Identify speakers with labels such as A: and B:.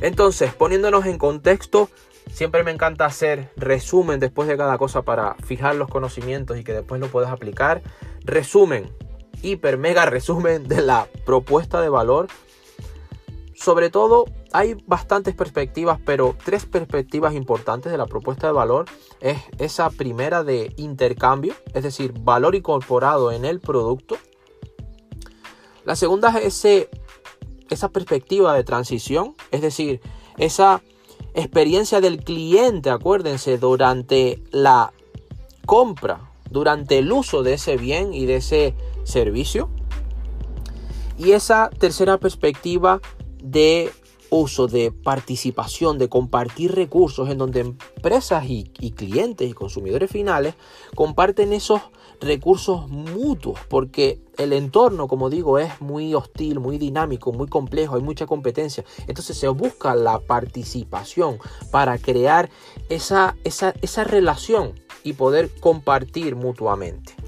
A: Entonces, poniéndonos en contexto, siempre me encanta hacer resumen después de cada cosa para fijar los conocimientos y que después lo puedas aplicar. Resumen, hiper mega resumen de la propuesta de valor. Sobre todo, hay bastantes perspectivas, pero tres perspectivas importantes de la propuesta de valor es esa primera de intercambio, es decir, valor incorporado en el producto. La segunda es ese, esa perspectiva de transición, es decir, esa experiencia del cliente, acuérdense, durante la compra, durante el uso de ese bien y de ese servicio. Y esa tercera perspectiva de uso, de participación, de compartir recursos en donde empresas y, clientes y consumidores finales comparten esos recursos mutuos porque el entorno, como digo, es muy hostil, muy dinámico, muy complejo, hay mucha competencia. Entonces se busca la participación para crear esa, esa, esa relación y poder compartir mutuamente.